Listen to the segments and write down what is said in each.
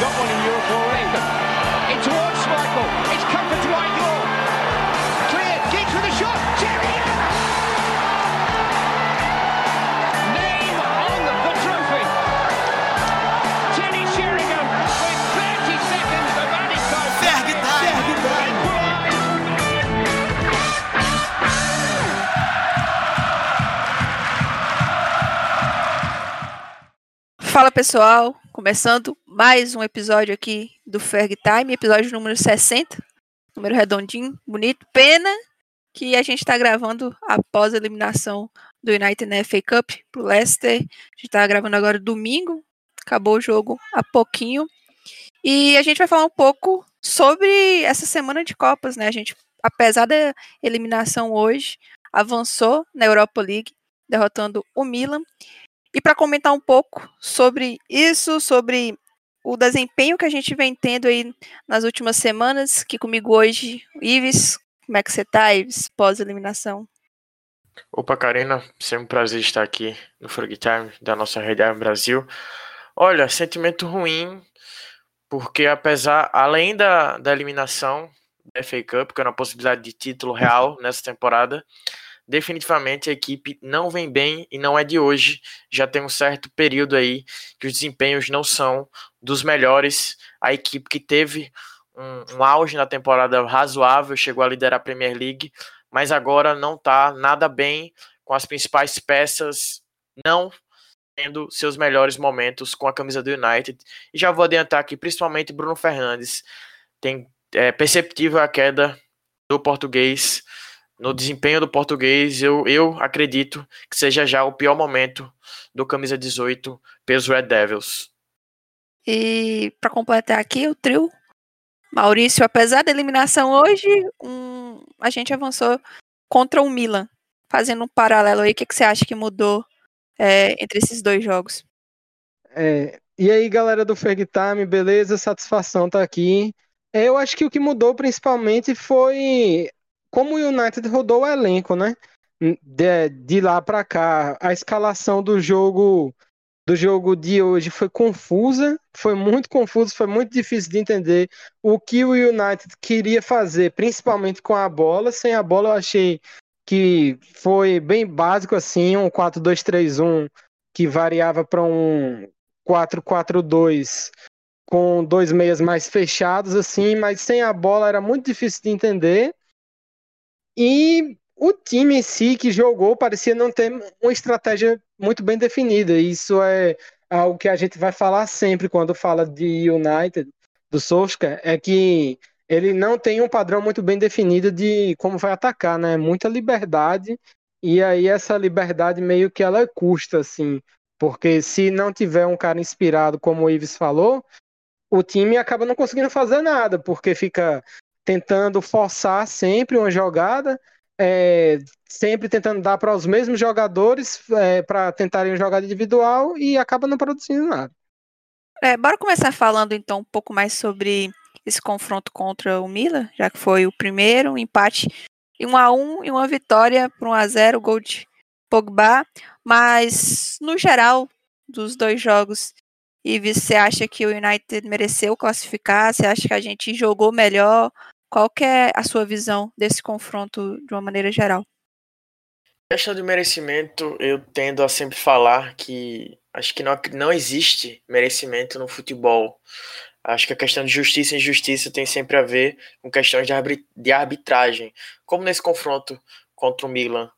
got one in Europe already. In towards Schmeichel. It's come for Dwight. Cleared. Giggs with a shot. Sheringham. Name on the trophy. Teddy Sheringham with 30 seconds of added time. Ferg Time. Equalised. Fala pessoal, começando mais um episódio aqui do Ferg Time, episódio número 60, número redondinho, bonito. Pena que a gente está gravando após a eliminação do United na FA Cup pro Leicester. A gente está gravando agora domingo, acabou o jogo há pouquinho. E a gente vai falar um pouco sobre essa semana de Copas, né? A gente, apesar da eliminação hoje, avançou na Europa League, derrotando o Milan. E para comentar um pouco sobre isso, sobre o desempenho que a gente vem tendo aí nas últimas semanas, que comigo hoje, Ives, como é que você tá, Ives, pós-eliminação? Opa, Karina, sempre um prazer estar aqui no Frog Time da nossa Rede Brasil. Olha, sentimento ruim, porque apesar, além da, da eliminação da FA Cup, que era uma possibilidade de título real nessa temporada, definitivamente a equipe não vem bem e não é de hoje. Já tem um certo período aí que os desempenhos não são dos melhores. A equipe que teve um, um auge na temporada razoável, chegou a liderar a Premier League, mas agora não está nada bem com as principais peças não tendo seus melhores momentos com a camisa do United. E já vou adiantar aqui, principalmente Bruno Fernandes. Tem é, perceptível a queda do português no desempenho do português, eu, eu acredito que seja já o pior momento do camisa 18 pelos Red Devils. E para completar aqui o trio, Maurício, apesar da eliminação hoje, um, a gente avançou contra o Milan. Fazendo um paralelo aí, o que, que você acha que mudou é, entre esses dois jogos? É, e aí, galera do Ferg Time, beleza? Satisfação tá aqui. É, eu acho que o que mudou principalmente foi como o United rodou o elenco, né? De, de lá para cá, a escalação do jogo do jogo de hoje foi confusa, foi muito confuso, foi muito difícil de entender o que o United queria fazer, principalmente com a bola. Sem a bola, eu achei que foi bem básico assim, um 4-2-3-1 que variava para um 4-4-2 com dois meias mais fechados assim, mas sem a bola era muito difícil de entender. E o time em si que jogou parecia não ter uma estratégia muito bem definida. Isso é algo que a gente vai falar sempre quando fala de United, do Solskjaer, é que ele não tem um padrão muito bem definido de como vai atacar, né? Muita liberdade, e aí essa liberdade meio que ela custa, assim, porque se não tiver um cara inspirado, como o Ives falou, o time acaba não conseguindo fazer nada, porque fica tentando forçar sempre uma jogada, é, sempre tentando dar para os mesmos jogadores é, para tentarem jogada individual e acaba não produzindo nada. É, bora começar falando então um pouco mais sobre esse confronto contra o Milan, já que foi o primeiro, um empate em 1 a 1 e uma vitória por 1 a 0, gol de Pogba, mas no geral dos dois jogos, e você acha que o United mereceu classificar? Você acha que a gente jogou melhor? Qual que é a sua visão desse confronto de uma maneira geral? Questão de merecimento, eu tendo a sempre falar que acho que não, não existe merecimento no futebol. Acho que a questão de justiça e injustiça tem sempre a ver com questões de, arbit de arbitragem. Como nesse confronto contra o Milan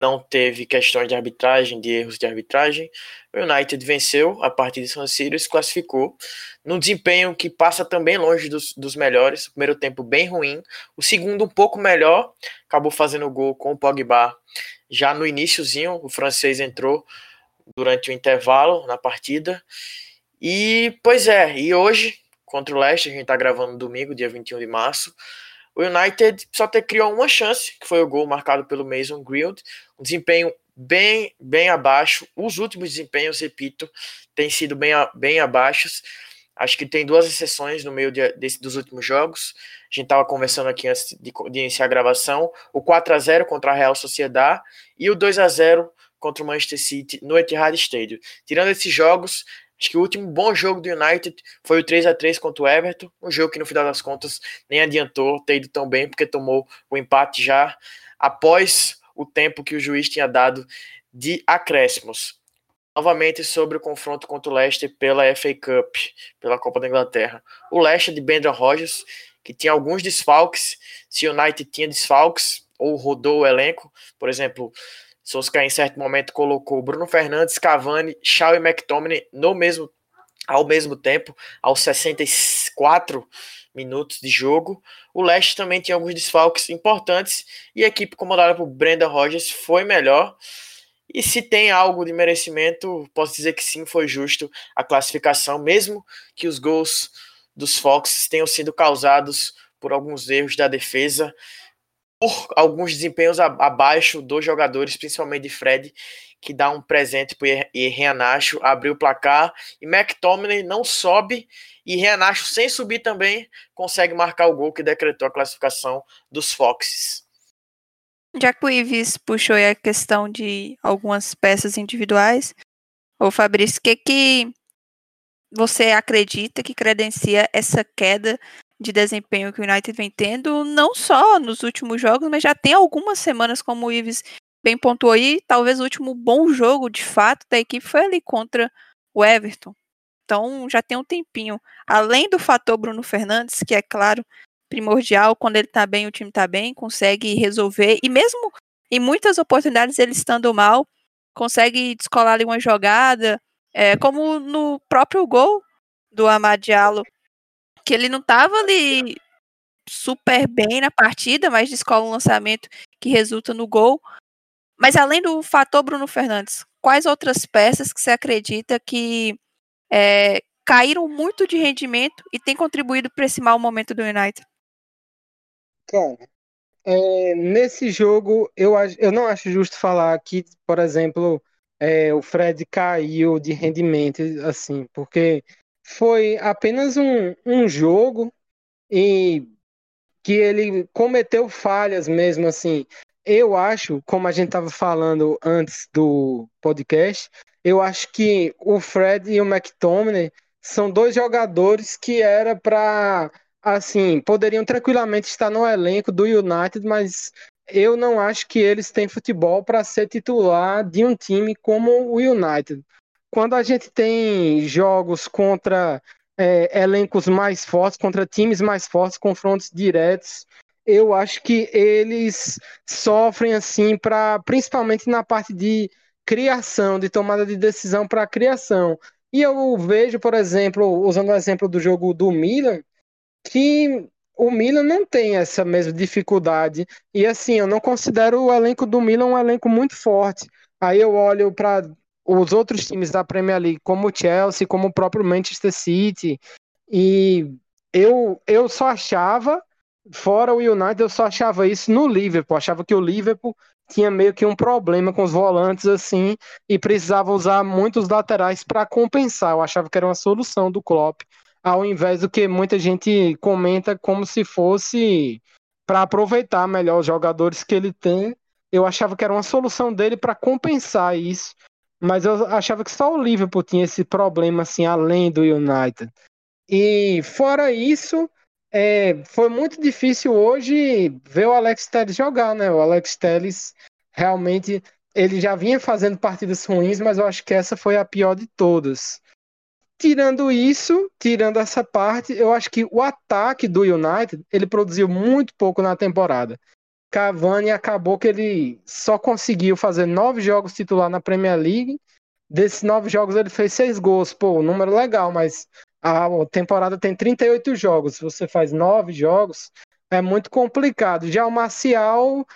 não teve questões de arbitragem, de erros de arbitragem, o United venceu a partida de San Siro e se classificou. Num desempenho que passa também longe dos, dos melhores. O primeiro tempo bem ruim, o segundo um pouco melhor, acabou fazendo gol com o Pogba já no iníciozinho, o francês entrou durante o intervalo na partida. E, pois é, e hoje, contra o Leicester, a gente tá gravando domingo, dia 21 de março, o United só ter criou uma chance, que foi o gol marcado pelo Mason Greenwood, um desempenho bem, bem abaixo. Os últimos desempenhos, repito, têm sido bem, bem abaixo. Acho que tem duas exceções no meio de, desse, dos últimos jogos. A gente estava conversando aqui antes de, de, iniciar a gravação. O 4 a 0 contra a Real Sociedade e o 2 a 0 contra o Manchester City no Etihad Stadium. Tirando esses jogos, Acho que o último bom jogo do United foi o 3 a 3 contra o Everton, um jogo que no final das contas nem adiantou ter ido tão bem porque tomou o empate já após o tempo que o juiz tinha dado de acréscimos. Novamente sobre o confronto contra o Leicester pela FA Cup, pela Copa da Inglaterra. O Leicester de Brendan Rodgers, que tinha alguns desfalques, se o United tinha desfalques ou rodou o elenco, por exemplo, Solskjaer em certo momento colocou Bruno Fernandes, Cavani, Shaw e McTominay no mesmo ao mesmo tempo, aos 64 minutos de jogo. O Leicester também tinha alguns desfalques importantes e a equipe comandada por Brenda Rogers foi melhor. E se tem algo de merecimento, posso dizer que sim, foi justo a classificação, mesmo que os gols dos Fox tenham sido causados por alguns erros da defesa por alguns desempenhos abaixo dos jogadores, principalmente de Fred, que dá um presente para o Reanacho abrir o placar. E McTominay não sobe e Reanacho, sem subir também, consegue marcar o gol que decretou a classificação dos Foxes. Já que o Ives puxou a questão de algumas peças individuais, o Fabrício, o que, que você acredita que credencia essa queda de desempenho que o United vem tendo, não só nos últimos jogos, mas já tem algumas semanas, como o Ives bem pontuou aí, talvez o último bom jogo, de fato, da equipe foi ali contra o Everton. Então, já tem um tempinho. Além do fator Bruno Fernandes, que é claro, primordial, quando ele tá bem, o time tá bem, consegue resolver, e mesmo em muitas oportunidades ele estando mal, consegue descolar ali uma jogada, é, como no próprio gol do Amad Diallo, que ele não estava ali super bem na partida, mas descola um lançamento que resulta no gol. Mas além do fator Bruno Fernandes, quais outras peças que você acredita que é, caíram muito de rendimento e têm contribuído para esse mau momento do United? Cara, é, nesse jogo eu, eu não acho justo falar que, por exemplo, é, o Fred caiu de rendimento, assim, porque foi apenas um, um jogo e que ele cometeu falhas mesmo assim. Eu acho, como a gente estava falando antes do podcast, eu acho que o Fred e o McTominay são dois jogadores que era para assim, poderiam tranquilamente estar no elenco do United, mas eu não acho que eles têm futebol para ser titular de um time como o United quando a gente tem jogos contra é, elencos mais fortes, contra times mais fortes, confrontos diretos, eu acho que eles sofrem assim para principalmente na parte de criação, de tomada de decisão para criação. E eu vejo, por exemplo, usando o exemplo do jogo do Milan, que o Milan não tem essa mesma dificuldade. E assim, eu não considero o elenco do Milan um elenco muito forte. Aí eu olho para os outros times da Premier League, como o Chelsea, como o próprio Manchester City. E eu, eu só achava, fora o United, eu só achava isso no Liverpool. Achava que o Liverpool tinha meio que um problema com os volantes assim e precisava usar muitos laterais para compensar. Eu achava que era uma solução do Klopp, ao invés do que muita gente comenta como se fosse para aproveitar melhor os jogadores que ele tem. Eu achava que era uma solução dele para compensar isso mas eu achava que só o Liverpool tinha esse problema assim, além do United. E fora isso, é, foi muito difícil hoje ver o Alex Telles jogar, né? O Alex Telles realmente ele já vinha fazendo partidas ruins, mas eu acho que essa foi a pior de todas. Tirando isso, tirando essa parte, eu acho que o ataque do United ele produziu muito pouco na temporada. Cavani acabou que ele só conseguiu fazer nove jogos titular na Premier League. Desses nove jogos ele fez seis gols. Pô, número legal, mas a temporada tem 38 jogos. Se você faz nove jogos, é muito complicado. Já o Marcial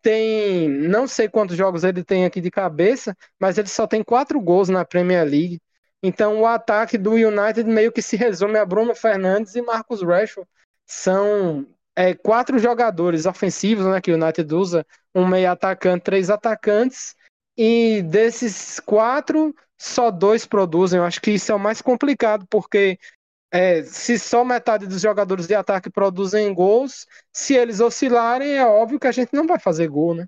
tem, não sei quantos jogos ele tem aqui de cabeça, mas ele só tem quatro gols na Premier League. Então o ataque do United meio que se resume a Bruno Fernandes e Marcos Rashford. São é, quatro jogadores ofensivos, né, que o United usa, um meio atacante, três atacantes, e desses quatro, só dois produzem. Eu acho que isso é o mais complicado, porque é, se só metade dos jogadores de ataque produzem gols, se eles oscilarem, é óbvio que a gente não vai fazer gol, né?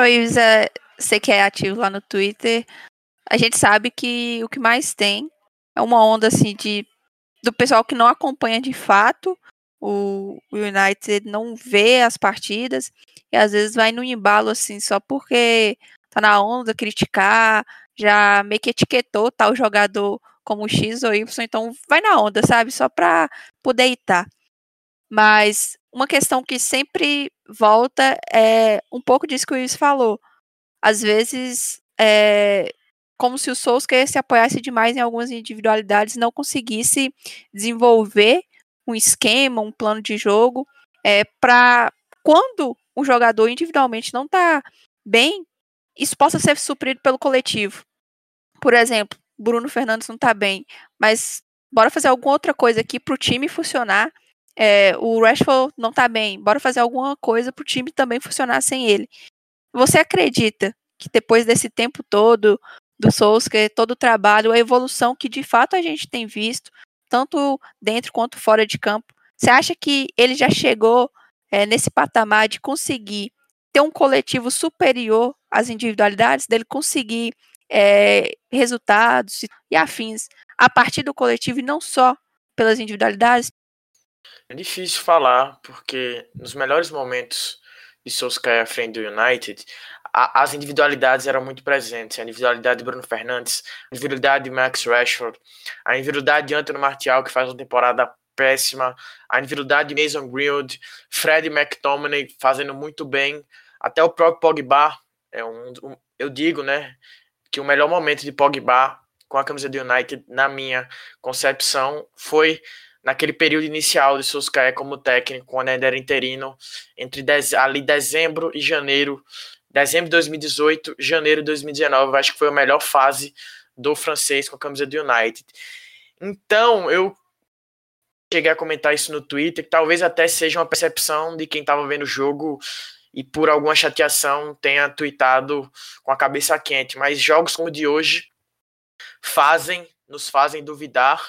Oi, Isa, você que é ativo lá no Twitter, a gente sabe que o que mais tem é uma onda assim de do pessoal que não acompanha de fato o, United, não vê as partidas e às vezes vai no embalo assim só porque tá na onda criticar, já meio que etiquetou tal jogador como X ou Y, então vai na onda, sabe? Só pra poder itar. Mas uma questão que sempre volta é um pouco disso que o Luiz falou. Às vezes, é como se o Solskjaer se apoiasse demais em algumas individualidades, não conseguisse desenvolver um esquema, um plano de jogo, é, para quando o jogador individualmente não está bem, isso possa ser suprido pelo coletivo. Por exemplo, Bruno Fernandes não está bem, mas bora fazer alguma outra coisa aqui para o time funcionar é, o Rashford não tá bem, bora fazer alguma coisa pro time também funcionar sem ele. Você acredita que depois desse tempo todo do Solskjaer, todo o trabalho, a evolução que de fato a gente tem visto, tanto dentro quanto fora de campo, você acha que ele já chegou é, nesse patamar de conseguir ter um coletivo superior às individualidades, dele conseguir é, resultados e afins a partir do coletivo e não só pelas individualidades? É difícil falar, porque nos melhores momentos de Solskjaer à frente do United, a, as individualidades eram muito presentes. A individualidade de Bruno Fernandes, a individualidade de Max Rashford, a individualidade de Anthony Martial, que faz uma temporada péssima, a individualidade de Mason Greenwood, Fred McTominay fazendo muito bem, até o próprio Pogba, é um, um, eu digo, né, que o melhor momento de Pogba com a camisa do United, na minha concepção, foi naquele período inicial de Solskjaer como técnico, quando ainda era interino, entre dez, ali dezembro e janeiro, dezembro de 2018, janeiro de 2019, acho que foi a melhor fase do francês com a camisa do United. Então, eu cheguei a comentar isso no Twitter, que talvez até seja uma percepção de quem estava vendo o jogo e por alguma chateação tenha tweetado com a cabeça quente, mas jogos como o de hoje fazem, nos fazem duvidar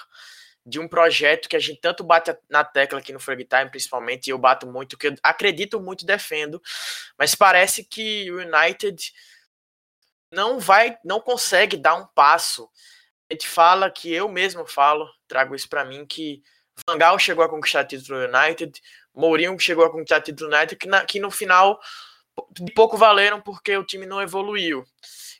de um projeto que a gente tanto bate na tecla aqui no Frag Time, principalmente, e eu bato muito, que eu acredito muito, defendo, mas parece que o United não vai, não consegue dar um passo. A gente fala que eu mesmo falo, trago isso para mim, que Van Gaal chegou a conquistar título do United, Mourinho chegou a conquistar título do United, que, na, que no final de pouco valeram porque o time não evoluiu.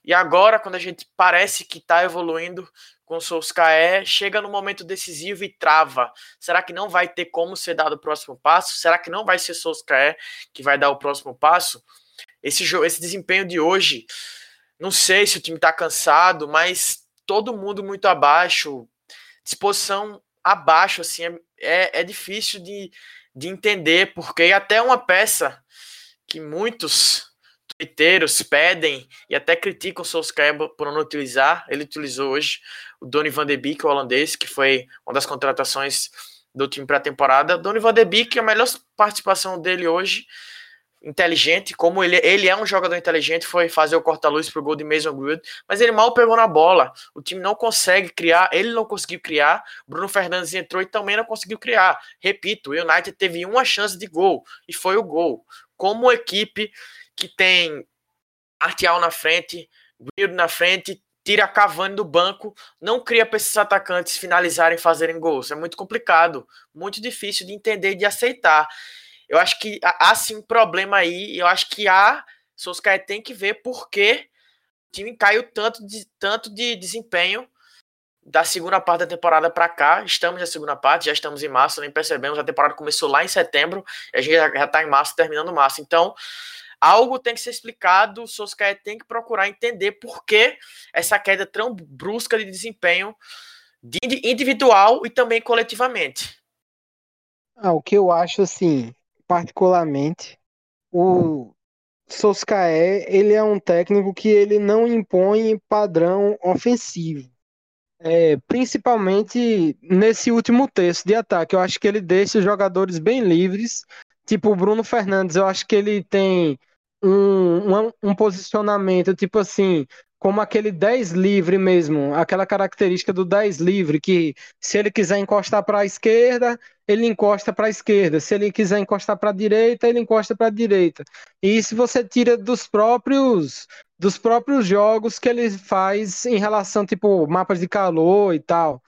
E agora, quando a gente parece que está evoluindo, com o Solskjaer, chega no momento decisivo e trava. Será que não vai ter como ser dado o próximo passo? Será que não vai ser Solskjaer que vai dar o próximo passo? Esse, jogo, esse desempenho de hoje, não sei se o time está cansado, mas todo mundo muito abaixo, disposição abaixo, assim, é, é, é difícil de, de entender, porque até uma peça que muitos twitteiros pedem e até criticam o Solskjaer por não utilizar, ele utilizou hoje o Donny van de Beek, o holandês, que foi uma das contratações do time para a temporada. Donny van de Beek, a melhor participação dele hoje, inteligente, como ele, ele é um jogador inteligente, foi fazer o corta-luz pro gol de Mason Greenwood, mas ele mal pegou na bola. O time não consegue criar, ele não conseguiu criar. Bruno Fernandes entrou e também não conseguiu criar. Repito, o United teve uma chance de gol e foi o gol. Como equipe que tem Artial na frente, Greenwood na frente, tira Cavani do banco, não cria para esses atacantes finalizarem, fazerem gols. É muito complicado, muito difícil de entender e de aceitar. Eu acho que há sim um problema aí. Eu acho que há. Solskjaer tem que ver por que o time caiu tanto de, tanto de desempenho da segunda parte da temporada para cá. Estamos na segunda parte, já estamos em março, nem percebemos. A temporada começou lá em setembro, a gente já está em março, terminando março. Então, algo tem que ser explicado, o Solskjaer tem que procurar entender por que essa queda tão brusca de desempenho de individual e também coletivamente. Ah, o que eu acho, assim, particularmente, o Solskjaer, ele é um técnico que ele não impõe padrão ofensivo. É, principalmente nesse último terço de ataque. Eu acho que ele deixa os jogadores bem livres. Tipo, o Bruno Fernandes, eu acho que ele tem um, um, um posicionamento, tipo assim, como aquele 10 livre mesmo, aquela característica do 10 livre, que se ele quiser encostar para a esquerda, ele encosta para a esquerda, se ele quiser encostar para a direita, ele encosta para a direita. E isso você tira dos próprios dos próprios jogos que ele faz em relação tipo mapas de calor e tal.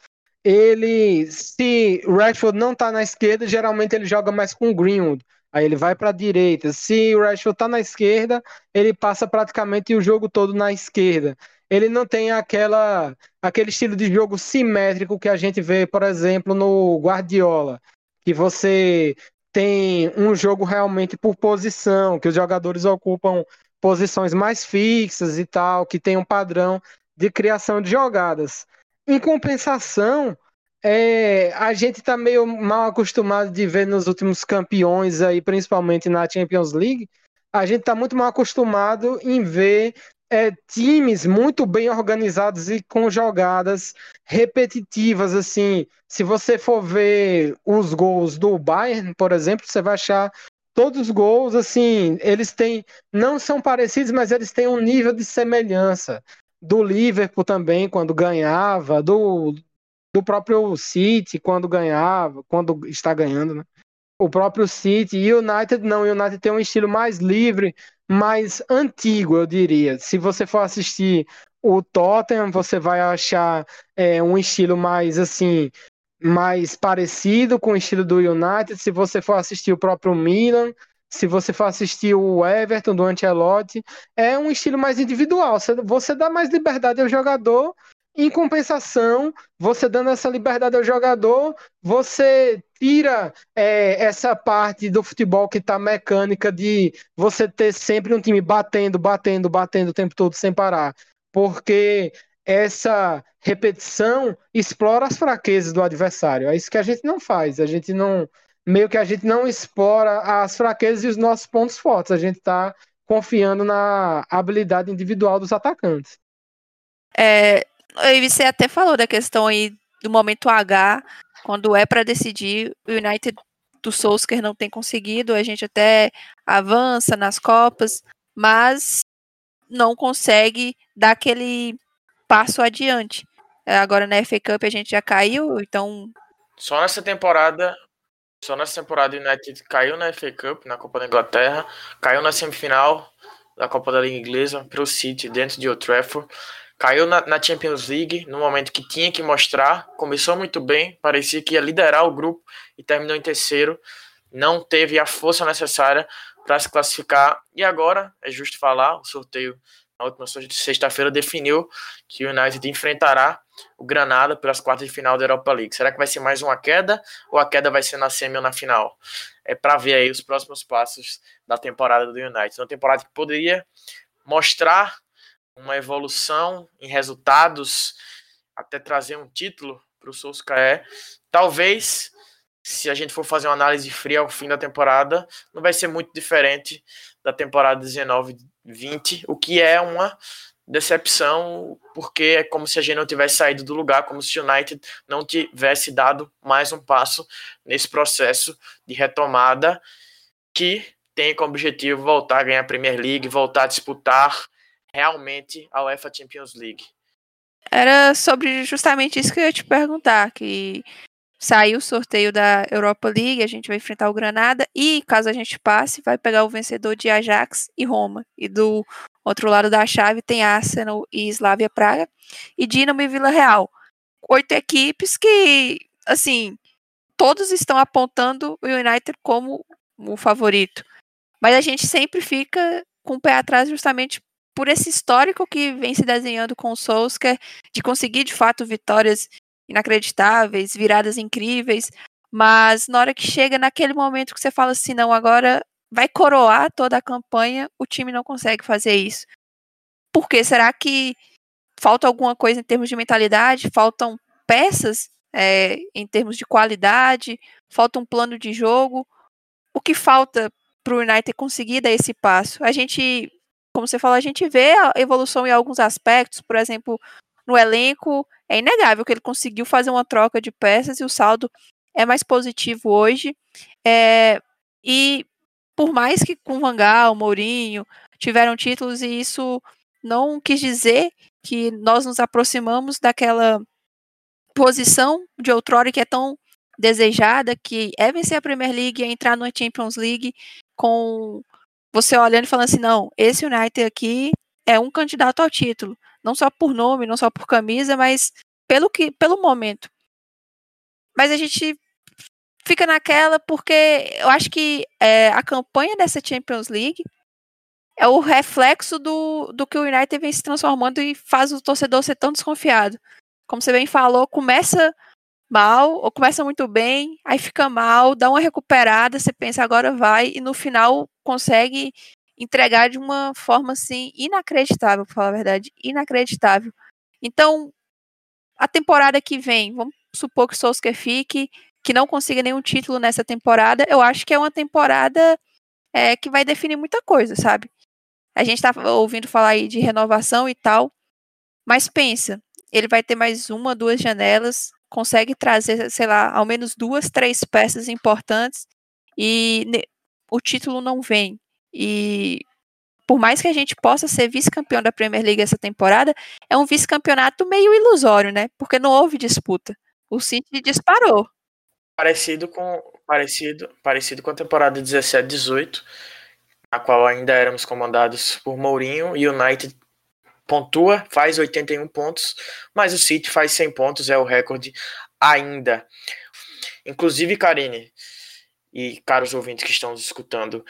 Ele, se o Rashford não tá na esquerda, geralmente ele joga mais com o Greenwood. Aí ele vai para a direita. Se o Rashford está na esquerda, ele passa praticamente o jogo todo na esquerda. Ele não tem aquela aquele estilo de jogo simétrico que a gente vê, por exemplo, no Guardiola, que você tem um jogo realmente por posição, que os jogadores ocupam posições mais fixas e tal, que tem um padrão de criação de jogadas. Em compensação, é, a gente está meio mal acostumado de ver nos últimos campeões aí, principalmente na Champions League, a gente está muito mal acostumado em ver é, times muito bem organizados e com jogadas repetitivas, assim. Se você for ver os gols do Bayern, por exemplo, você vai achar todos os gols, assim, eles têm, não são parecidos, mas eles têm um nível de semelhança. Do Liverpool também, quando ganhava, do, do próprio City quando ganhava, quando está ganhando, né? O próprio City e United não, o United tem um estilo mais livre, mais antigo, eu diria. Se você for assistir o Tottenham, você vai achar é, um estilo mais assim, mais parecido com o estilo do United. Se você for assistir o próprio Milan, se você for assistir o Everton do Ancelotti, é um estilo mais individual. Você dá mais liberdade ao jogador em compensação, você dando essa liberdade ao jogador, você tira é, essa parte do futebol que está mecânica de você ter sempre um time batendo, batendo, batendo o tempo todo sem parar. Porque essa repetição explora as fraquezas do adversário. É isso que a gente não faz. A gente não. Meio que a gente não explora as fraquezas e os nossos pontos fortes. A gente está confiando na habilidade individual dos atacantes. É, e você até falou da questão aí do momento H, quando é para decidir, o United do Solskjaer não tem conseguido, a gente até avança nas Copas, mas não consegue dar aquele passo adiante. É, agora na FA Cup a gente já caiu, então. Só nessa temporada. Só nessa temporada o United caiu na FA Cup, na Copa da Inglaterra, caiu na semifinal da Copa da Liga Inglesa para o City dentro de Old Trafford. Caiu na, na, Champions League no momento que tinha que mostrar. Começou muito bem, parecia que ia liderar o grupo e terminou em terceiro. Não teve a força necessária para se classificar. E agora, é justo falar, o sorteio na última sexta-feira definiu que o United enfrentará o Granada pelas quartas de final da Europa League. Será que vai ser mais uma queda ou a queda vai ser na semi ou na final? É para ver aí os próximos passos da temporada do United. Uma temporada que poderia mostrar uma evolução em resultados, até trazer um título para o Solskjaer. Talvez, se a gente for fazer uma análise fria ao fim da temporada, não vai ser muito diferente da temporada 19-20, o que é uma decepção, porque é como se a gente não tivesse saído do lugar, como se o United não tivesse dado mais um passo nesse processo de retomada que tem como objetivo voltar a ganhar a Premier League, voltar a disputar realmente a UEFA Champions League? Era sobre justamente isso que eu ia te perguntar, que saiu o sorteio da Europa League, a gente vai enfrentar o Granada e, caso a gente passe, vai pegar o vencedor de Ajax e Roma. E do outro lado da chave tem Arsenal e Slavia Praga e Dinamo e Vila Real. Oito equipes que, assim, todos estão apontando o United como o favorito. Mas a gente sempre fica com o pé atrás justamente por esse histórico que vem se desenhando com o Solskjaer, de conseguir de fato vitórias inacreditáveis, viradas incríveis, mas na hora que chega naquele momento que você fala assim, não, agora vai coroar toda a campanha, o time não consegue fazer isso. Por quê? Será que falta alguma coisa em termos de mentalidade? Faltam peças é, em termos de qualidade? Falta um plano de jogo? O que falta para o United conseguir dar esse passo? A gente como você falou, a gente vê a evolução em alguns aspectos, por exemplo, no elenco, é inegável que ele conseguiu fazer uma troca de peças e o saldo é mais positivo hoje. É, e por mais que com o Vangal, Mourinho tiveram títulos e isso não quis dizer que nós nos aproximamos daquela posição de outrora que é tão desejada, que é vencer a Premier League, é entrar na Champions League com você olhando e falando assim, não, esse United aqui é um candidato ao título, não só por nome, não só por camisa, mas pelo que pelo momento. Mas a gente fica naquela porque eu acho que é, a campanha dessa Champions League é o reflexo do, do que o United vem se transformando e faz o torcedor ser tão desconfiado. Como você bem falou, começa mal ou começa muito bem, aí fica mal, dá uma recuperada, você pensa agora vai e no final consegue entregar de uma forma assim inacreditável, para falar a verdade, inacreditável. Então, a temporada que vem, vamos supor que Solskjaer fique, que não consiga nenhum título nessa temporada, eu acho que é uma temporada é, que vai definir muita coisa, sabe? A gente tá ouvindo falar aí de renovação e tal, mas pensa, ele vai ter mais uma, duas janelas, consegue trazer, sei lá, ao menos duas, três peças importantes e o título não vem. E por mais que a gente possa ser vice-campeão da Premier League essa temporada, é um vice-campeonato meio ilusório, né? Porque não houve disputa. O City disparou. Parecido com parecido, parecido com a temporada 17-18, a qual ainda éramos comandados por Mourinho e o United pontua, faz 81 pontos, mas o City faz 100 pontos, é o recorde ainda. Inclusive, Karine e caros ouvintes que estão nos escutando,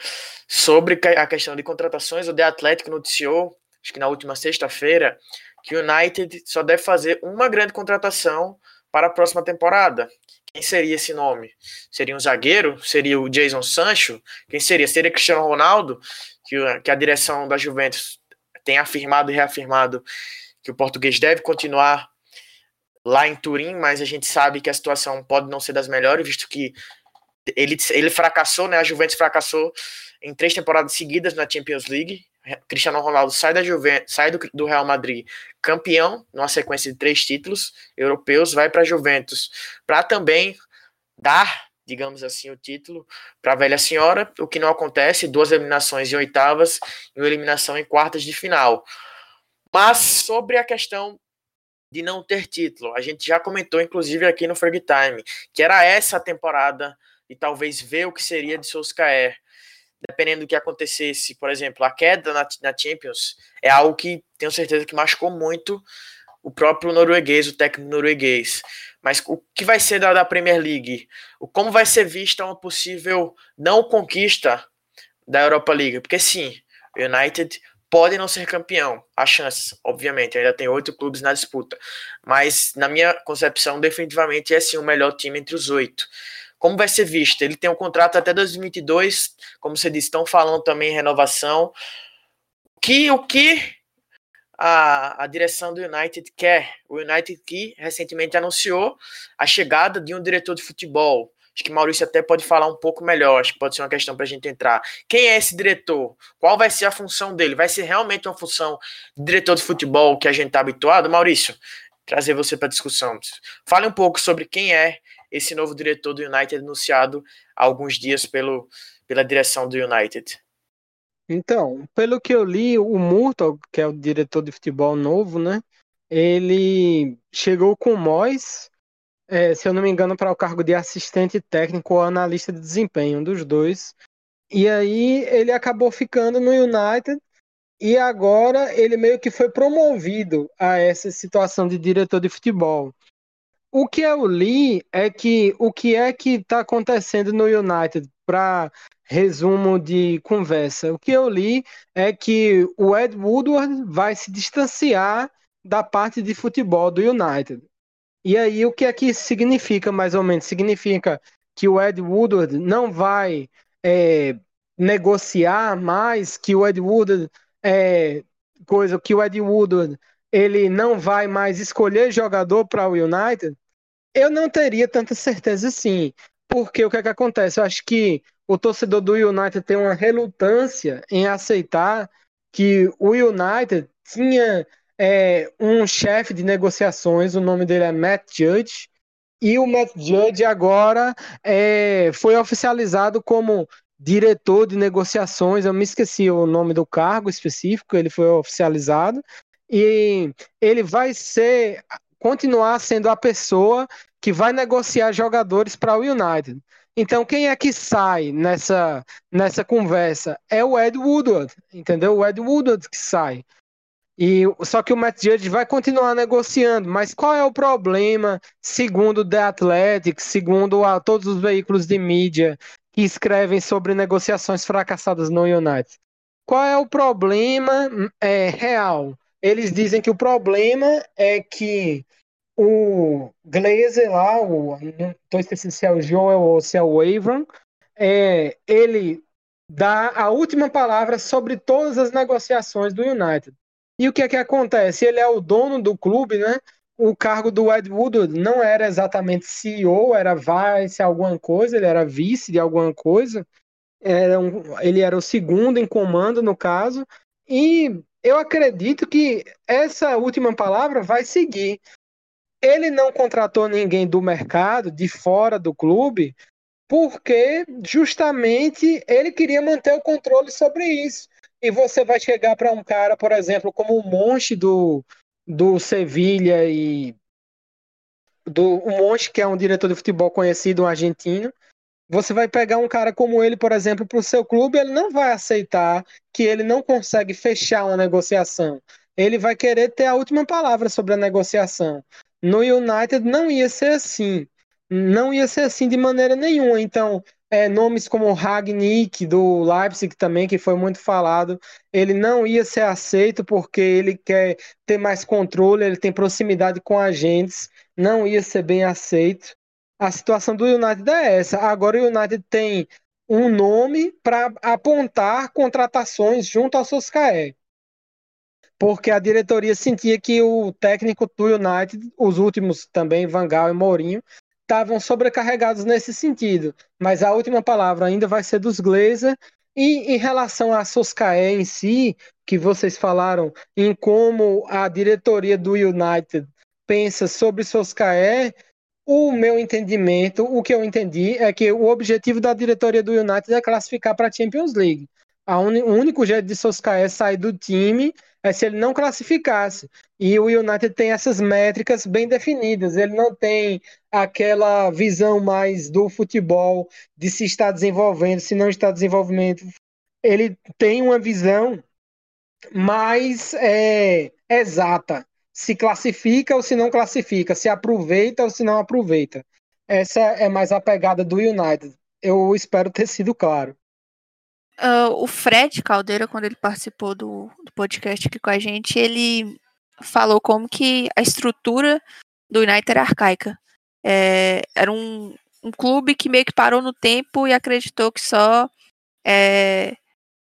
sobre a questão de contratações, o The Athletic noticiou, acho que na última sexta-feira, que o United só deve fazer uma grande contratação para a próxima temporada. Quem seria esse nome? Seria um zagueiro? Seria o Jason Sancho? Quem seria? Seria Cristiano Ronaldo? Que, a direção da Juventus tem afirmado e reafirmado que o português deve continuar lá em Turim, mas a gente sabe que a situação pode não ser das melhores, visto que ele, ele fracassou, né? A Juventus fracassou em três temporadas seguidas na Champions League. Cristiano Ronaldo sai da Juventus, sai do, do Real Madrid, campeão, numa sequência de três títulos europeus, vai para a Juventus, para também dar, digamos assim, o título para a velha senhora, o que não acontece, duas eliminações em oitavas e uma eliminação em quartas de final. Mas sobre a questão de não ter título, a gente já comentou, inclusive, aqui no Frag Time, que era essa a temporada e talvez ver o que seria de Solskjaer dependendo do que acontecesse, por exemplo, a queda na, na Champions é algo que tenho certeza que machucou muito o próprio norueguês, o técnico norueguês. Mas o que vai ser da, da Premier League? O como vai ser vista uma possível não conquista da Europa League? Porque sim, o United pode não ser campeão. Há chances, obviamente, ainda tem oito clubes na disputa. Mas, na minha concepção, definitivamente é sim o melhor time entre os oito como vai ser visto? Ele tem um contrato até 2022, como você disse, estão falando também em renovação. Que o que a, a direção do United quer? O United que recentemente anunciou a chegada de um diretor de futebol. Acho que Maurício até pode falar um pouco melhor, acho que pode ser uma questão para a gente entrar. Quem é esse diretor? Qual vai ser a função dele? Vai ser realmente uma função de diretor de futebol que a gente está habituado? Maurício, trazer você para a discussão. Fale um pouco sobre quem é esse novo diretor do United anunciado há alguns dias pelo, pela direção do United? Então, pelo que eu li, o Murto, que é o diretor de futebol novo, né? Ele chegou com o Mois, é, se eu não me engano, para o cargo de assistente técnico ou analista de desempenho, um dos dois. E aí ele acabou ficando no United e agora ele meio que foi promovido a essa situação de diretor de futebol. O que eu li é que o que é que está acontecendo no United, para resumo de conversa, o que eu li é que o Ed Woodward vai se distanciar da parte de futebol do United. E aí o que é que significa mais ou menos? Significa que o Ed Woodward não vai é, negociar mais, que o Ed Woodward é, coisa que o Ed Woodward ele não vai mais escolher jogador para o United, eu não teria tanta certeza assim. Porque o que é que acontece? Eu acho que o torcedor do United tem uma relutância em aceitar que o United tinha é, um chefe de negociações, o nome dele é Matt Judge, e o Matt Judge agora é, foi oficializado como diretor de negociações, eu me esqueci o nome do cargo específico, ele foi oficializado, e ele vai ser continuar sendo a pessoa que vai negociar jogadores para o United. Então, quem é que sai nessa, nessa conversa? É o Ed Woodward, entendeu? O Ed Woodward que sai. E, só que o Matt Judge vai continuar negociando, mas qual é o problema, segundo The Athletic, segundo a, todos os veículos de mídia que escrevem sobre negociações fracassadas no United? Qual é o problema é, real? Eles dizem que o problema é que o Glazer lá, o, não esquecendo se é o Joel ou se é o Avon, é, ele dá a última palavra sobre todas as negociações do United. E o que é que acontece? Ele é o dono do clube, né? O cargo do Ed Woodward não era exatamente CEO, era vice alguma coisa, ele era vice de alguma coisa. Era um, ele era o segundo em comando, no caso. E eu acredito que essa última palavra vai seguir. Ele não contratou ninguém do mercado, de fora do clube, porque justamente ele queria manter o controle sobre isso e você vai chegar para um cara, por exemplo, como o Monte do, do Sevilha e do o Monte, que é um diretor de futebol conhecido, um argentino, você vai pegar um cara como ele, por exemplo, para o seu clube, ele não vai aceitar que ele não consegue fechar uma negociação. Ele vai querer ter a última palavra sobre a negociação. No United não ia ser assim. Não ia ser assim de maneira nenhuma. Então, é, nomes como Ragnick do Leipzig também, que foi muito falado, ele não ia ser aceito porque ele quer ter mais controle, ele tem proximidade com agentes, não ia ser bem aceito. A situação do United é essa. Agora o United tem um nome para apontar contratações junto ao Soscaé. Porque a diretoria sentia que o técnico do United, os últimos também, Van Gaal e Mourinho, estavam sobrecarregados nesse sentido. Mas a última palavra ainda vai ser dos Glazer. E em relação a Soscaé em si, que vocês falaram em como a diretoria do United pensa sobre Soscaé, o meu entendimento, o que eu entendi é que o objetivo da diretoria do United é classificar para a Champions League. o único jeito de Soscaé sair do time é se ele não classificasse. E o United tem essas métricas bem definidas. Ele não tem aquela visão mais do futebol de se está desenvolvendo, se não está desenvolvendo. Ele tem uma visão mais é, exata. Se classifica ou se não classifica, se aproveita ou se não aproveita. Essa é mais a pegada do United. Eu espero ter sido claro. Uh, o Fred Caldeira, quando ele participou do, do, podcast aqui com a gente, ele falou como que a estrutura do United era arcaica. É, era um, um, clube que meio que parou no tempo e acreditou que só é,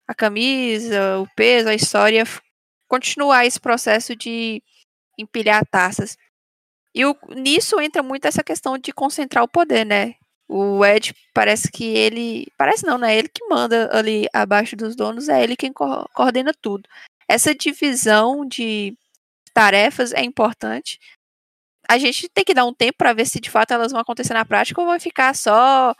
a camisa, o peso, a história continuar esse processo de empilhar taças. E o, nisso entra muito essa questão de concentrar o poder, né? O Ed parece que ele. Parece não, né? Ele que manda ali abaixo dos donos, é ele quem co coordena tudo. Essa divisão de tarefas é importante. A gente tem que dar um tempo para ver se de fato elas vão acontecer na prática ou vai ficar só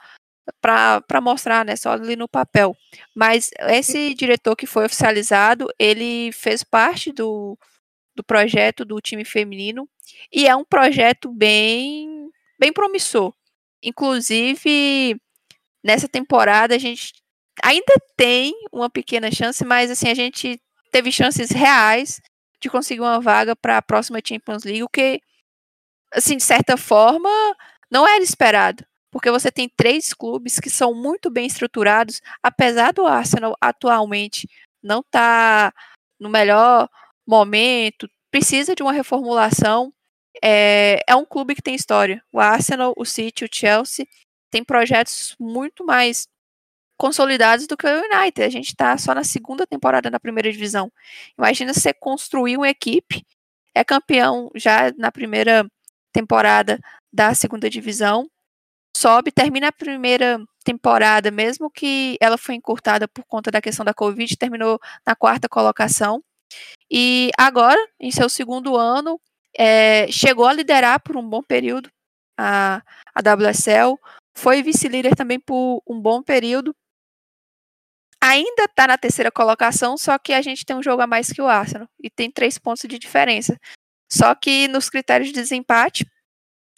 para mostrar, né? Só ali no papel. Mas esse diretor que foi oficializado, ele fez parte do, do projeto do time feminino e é um projeto bem, bem promissor. Inclusive, nessa temporada a gente ainda tem uma pequena chance, mas assim, a gente teve chances reais de conseguir uma vaga para a próxima Champions League, o que, assim, de certa forma, não era esperado. Porque você tem três clubes que são muito bem estruturados, apesar do Arsenal atualmente não estar tá no melhor momento, precisa de uma reformulação, é, é um clube que tem história. O Arsenal, o City, o Chelsea tem projetos muito mais consolidados do que o United. A gente está só na segunda temporada na primeira divisão. Imagina você construir uma equipe, é campeão já na primeira temporada da segunda divisão, sobe, termina a primeira temporada, mesmo que ela foi encurtada por conta da questão da Covid, terminou na quarta colocação. E agora, em seu segundo ano, é, chegou a liderar por um bom período a, a WSL, foi vice-líder também por um bom período ainda está na terceira colocação, só que a gente tem um jogo a mais que o Arsenal e tem três pontos de diferença. Só que nos critérios de desempate,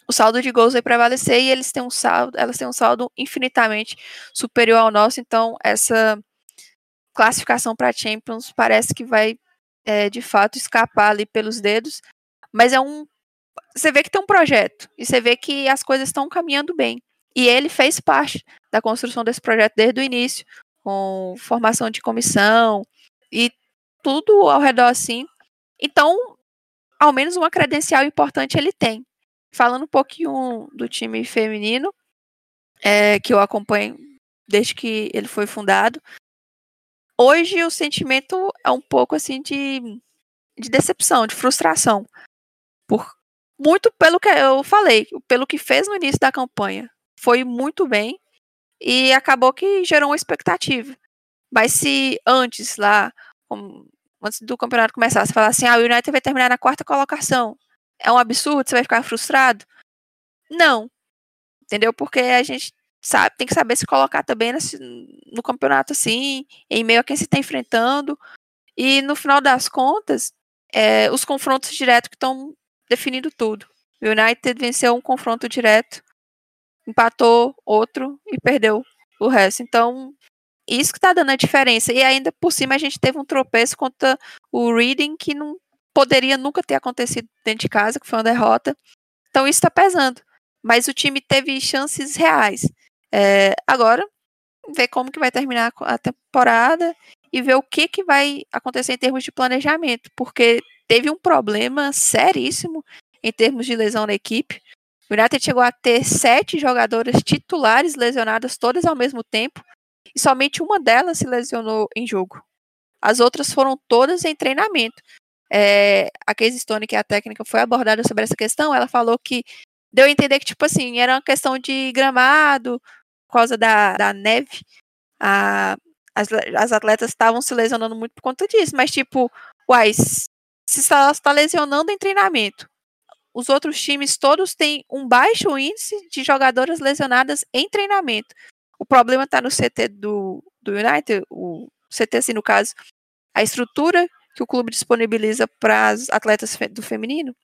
o saldo de gols vai prevalecer e eles têm um saldo, elas têm um saldo infinitamente superior ao nosso, então essa classificação para Champions parece que vai é, de fato escapar ali pelos dedos, mas é um você vê que tem um projeto e você vê que as coisas estão caminhando bem. E ele fez parte da construção desse projeto desde o início, com formação de comissão e tudo ao redor assim. Então, ao menos uma credencial importante ele tem. Falando um pouquinho do time feminino, é, que eu acompanho desde que ele foi fundado, hoje o sentimento é um pouco assim de, de decepção, de frustração. Por, muito pelo que eu falei, pelo que fez no início da campanha. Foi muito bem, e acabou que gerou uma expectativa. Mas se antes, lá, antes do campeonato começar, você falar assim, ah, o United vai terminar na quarta colocação, é um absurdo, você vai ficar frustrado? Não. Entendeu? Porque a gente sabe, tem que saber se colocar também nesse, no campeonato assim, em meio a quem se está enfrentando. E no final das contas, é, os confrontos diretos que estão definindo tudo. O United venceu um confronto direto empatou outro e perdeu o resto. Então, isso que tá dando a diferença. E ainda por cima a gente teve um tropeço contra o Reading que não poderia nunca ter acontecido dentro de casa, que foi uma derrota. Então isso está pesando. Mas o time teve chances reais. É, agora, ver como que vai terminar a temporada e ver o que, que vai acontecer em termos de planejamento, porque teve um problema seríssimo em termos de lesão na equipe. O United chegou a ter sete jogadoras titulares lesionadas todas ao mesmo tempo e somente uma delas se lesionou em jogo. As outras foram todas em treinamento. É, a Casey Stone, que é a técnica, foi abordada sobre essa questão. Ela falou que deu a entender que, tipo assim, era uma questão de gramado, por causa da, da neve. A, as, as atletas estavam se lesionando muito por conta disso, mas, tipo, uai, se está lesionando em treinamento, os outros times todos têm um baixo índice de jogadoras lesionadas em treinamento. O problema está no CT do, do United, o CT, assim, no caso, a estrutura que o clube disponibiliza para as atletas do feminino.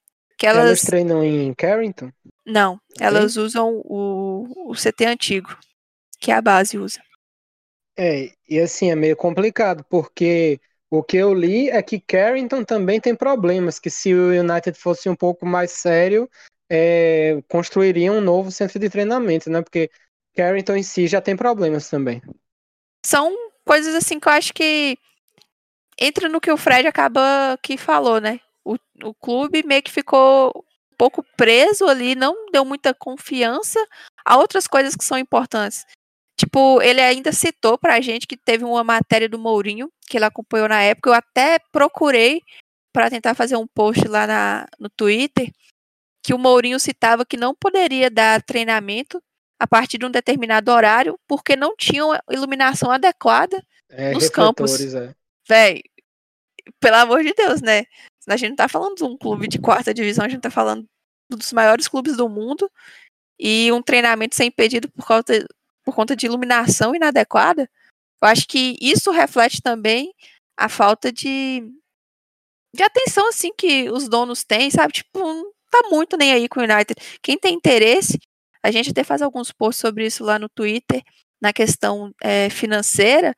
Que elas... elas treinam em Carrington? Não, elas usam o, o CT antigo, que a base usa. É, e assim, é meio complicado, porque o que eu li é que Carrington também tem problemas, que se o United fosse um pouco mais sério, é, construiria um novo centro de treinamento, né? Porque Carrington em si já tem problemas também. São coisas assim que eu acho que entra no que o Fred acaba que falou, né? O, o clube meio que ficou um pouco preso ali, não deu muita confiança a outras coisas que são importantes. Tipo, ele ainda citou pra gente que teve uma matéria do Mourinho, que ele acompanhou na época. Eu até procurei para tentar fazer um post lá na, no Twitter, que o Mourinho citava que não poderia dar treinamento a partir de um determinado horário, porque não tinham iluminação adequada é, nos campos. É. Véi, pelo amor de Deus, né? A gente não tá falando de um clube de quarta divisão, a gente tá falando dos maiores clubes do mundo e um treinamento sem impedido por causa, por conta de iluminação inadequada, eu acho que isso reflete também a falta de, de atenção assim que os donos têm, sabe? Tipo, não tá muito nem aí com o United. Quem tem interesse, a gente até faz alguns posts sobre isso lá no Twitter, na questão é, financeira.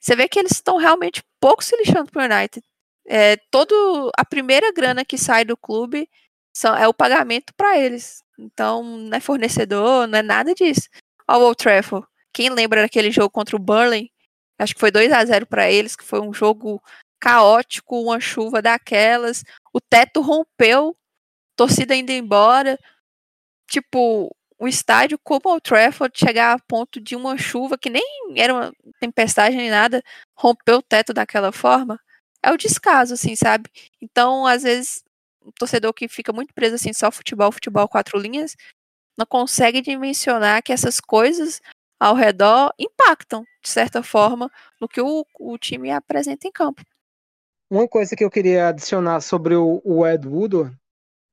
Você vê que eles estão realmente pouco se lixando pro United. É, todo a primeira grana que sai do clube são, é o pagamento para eles. Então, não é fornecedor, não é nada disso ao Old Trafford. Quem lembra daquele jogo contra o Burnley? Acho que foi 2 a 0 para eles, que foi um jogo caótico, uma chuva daquelas. O teto rompeu, torcida indo embora. Tipo, o estádio como o Trafford chegar a ponto de uma chuva que nem era uma tempestade nem nada, rompeu o teto daquela forma, é o descaso, assim, sabe? Então, às vezes, o torcedor que fica muito preso assim, só futebol, futebol, quatro linhas, não consegue dimensionar que essas coisas ao redor impactam, de certa forma, no que o, o time apresenta em campo. Uma coisa que eu queria adicionar sobre o, o Ed Woodward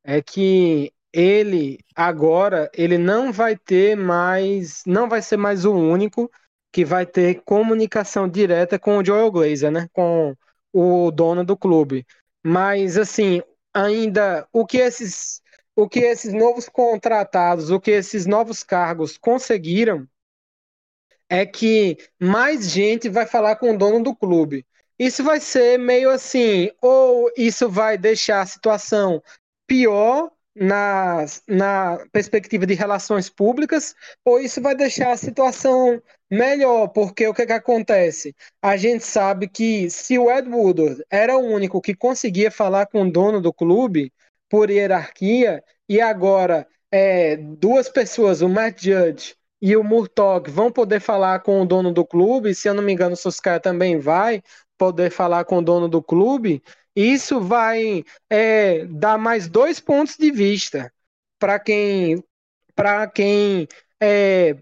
é que ele agora ele não vai ter mais, não vai ser mais o único que vai ter comunicação direta com o Joel Glazer, né? Com o dono do clube. Mas assim, ainda o que esses o que esses novos contratados, o que esses novos cargos conseguiram é que mais gente vai falar com o dono do clube. Isso vai ser meio assim, ou isso vai deixar a situação pior na, na perspectiva de relações públicas, ou isso vai deixar a situação melhor, porque o que, que acontece? A gente sabe que se o Ed Woodward era o único que conseguia falar com o dono do clube, por hierarquia, e agora é, duas pessoas, o Matt Judge e o Murtog, vão poder falar com o dono do clube, se eu não me engano, o Suscar também vai poder falar com o dono do clube, isso vai é, dar mais dois pontos de vista para quem para quem é,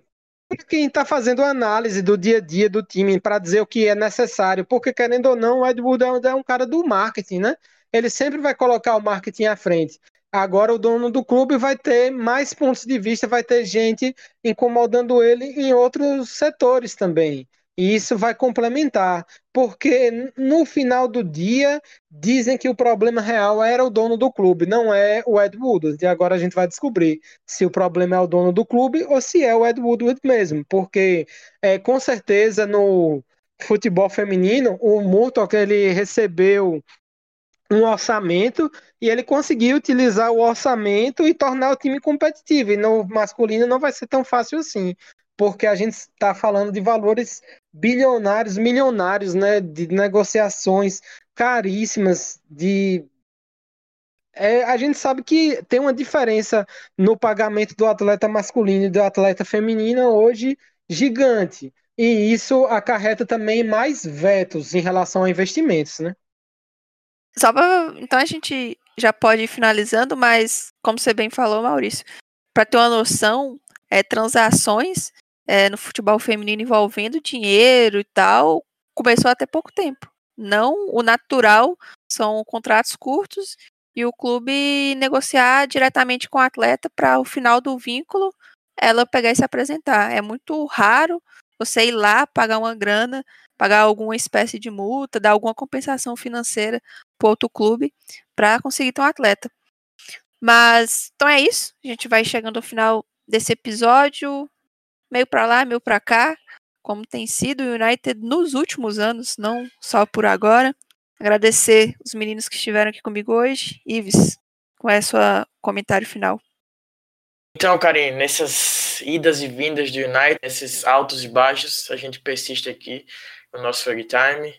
quem está fazendo análise do dia a dia do time para dizer o que é necessário, porque querendo ou não, o Ed Wood é um cara do marketing, né? Ele sempre vai colocar o marketing à frente. Agora o dono do clube vai ter mais pontos de vista, vai ter gente incomodando ele em outros setores também. E isso vai complementar, porque no final do dia dizem que o problema real era o dono do clube, não é o Ed Woodward. E agora a gente vai descobrir se o problema é o dono do clube ou se é o Ed Woodward mesmo, porque é, com certeza no futebol feminino o Murtock ele recebeu um orçamento e ele conseguiu utilizar o orçamento e tornar o time competitivo. E no masculino não vai ser tão fácil assim porque a gente está falando de valores bilionários, milionários, né, de negociações caríssimas, de é, a gente sabe que tem uma diferença no pagamento do atleta masculino e do atleta feminino hoje gigante. E isso acarreta também mais vetos em relação a investimentos, né? Só pra, então a gente já pode ir finalizando, mas como você bem falou, Maurício, para ter uma noção, é, transações é, no futebol feminino envolvendo dinheiro e tal, começou até pouco tempo. Não, o natural são contratos curtos e o clube negociar diretamente com o atleta para o final do vínculo ela pegar e se apresentar. É muito raro você ir lá pagar uma grana, pagar alguma espécie de multa, dar alguma compensação financeira para outro clube para conseguir ter um atleta. Mas então é isso. A gente vai chegando ao final desse episódio meio para lá, meio para cá, como tem sido o United nos últimos anos, não só por agora. Agradecer os meninos que estiveram aqui comigo hoje. Ives, qual é o seu comentário final? Então, Karine, nessas idas e vindas do United, nesses altos e baixos, a gente persiste aqui no nosso Free Time.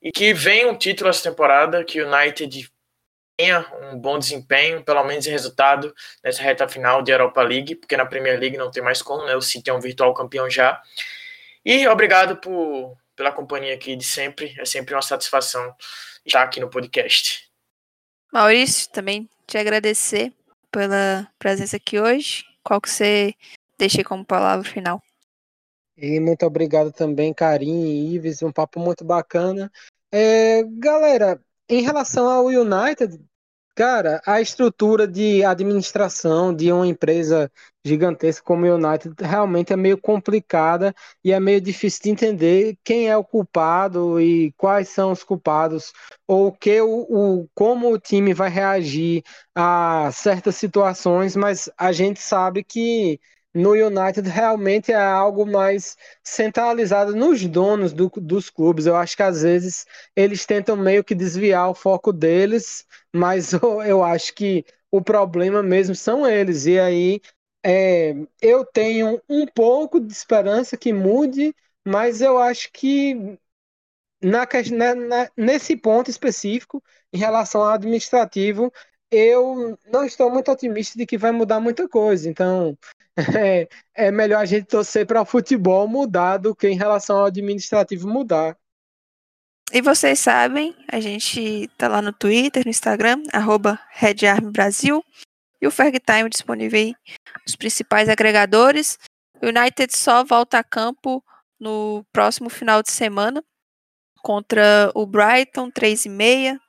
E que venha um título essa temporada, que o United tenha um bom desempenho, pelo menos em resultado, nessa reta final de Europa League, porque na Premier League não tem mais como, né? O City é um virtual campeão já. E obrigado por, pela companhia aqui de sempre. É sempre uma satisfação estar aqui no podcast. Maurício, também te agradecer pela presença aqui hoje. Qual que você deixa como palavra final? E muito obrigado também, Karim e Ives, um papo muito bacana. É, galera, em relação ao United, Cara, a estrutura de administração de uma empresa gigantesca como o United realmente é meio complicada e é meio difícil de entender quem é o culpado e quais são os culpados ou que o, o como o time vai reagir a certas situações, mas a gente sabe que no United realmente é algo mais centralizado nos donos do, dos clubes. Eu acho que às vezes eles tentam meio que desviar o foco deles, mas eu, eu acho que o problema mesmo são eles. E aí é, eu tenho um pouco de esperança que mude, mas eu acho que na, na, nesse ponto específico, em relação ao administrativo, eu não estou muito otimista de que vai mudar muita coisa. Então, é, é melhor a gente torcer para o futebol mudar do que em relação ao administrativo mudar. E vocês sabem, a gente tá lá no Twitter, no Instagram, arroba Brasil, e o Ferg Time disponível aí nos principais agregadores. O United só volta a campo no próximo final de semana contra o Brighton, 3 e meia,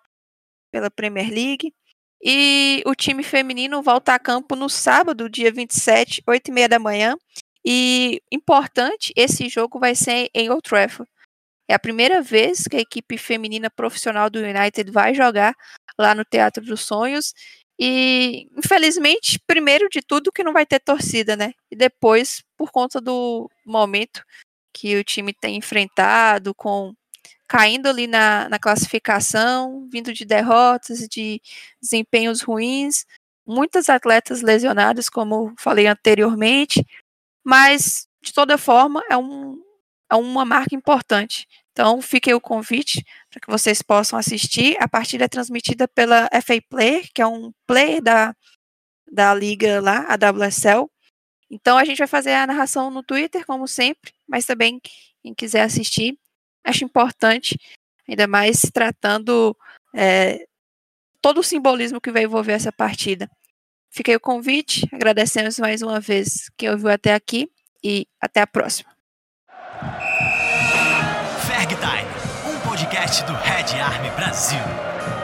pela Premier League. E o time feminino volta a campo no sábado, dia 27, 8 e meia da manhã. E importante, esse jogo vai ser em Old Trafford. É a primeira vez que a equipe feminina profissional do United vai jogar lá no Teatro dos Sonhos. E, infelizmente, primeiro de tudo, que não vai ter torcida, né? E depois, por conta do momento que o time tem enfrentado, com caindo ali na, na classificação, vindo de derrotas, de desempenhos ruins, muitas atletas lesionadas, como falei anteriormente, mas de toda forma é, um, é uma marca importante. Então, fique o convite para que vocês possam assistir. A partida é transmitida pela FA Player, que é um player da, da liga lá, a WSL. Então, a gente vai fazer a narração no Twitter, como sempre, mas também quem quiser assistir, acho importante, ainda mais tratando é, todo o simbolismo que vai envolver essa partida. Fiquei o convite, agradecemos mais uma vez quem ouviu até aqui e até a próxima. Um podcast do Red Army Brasil.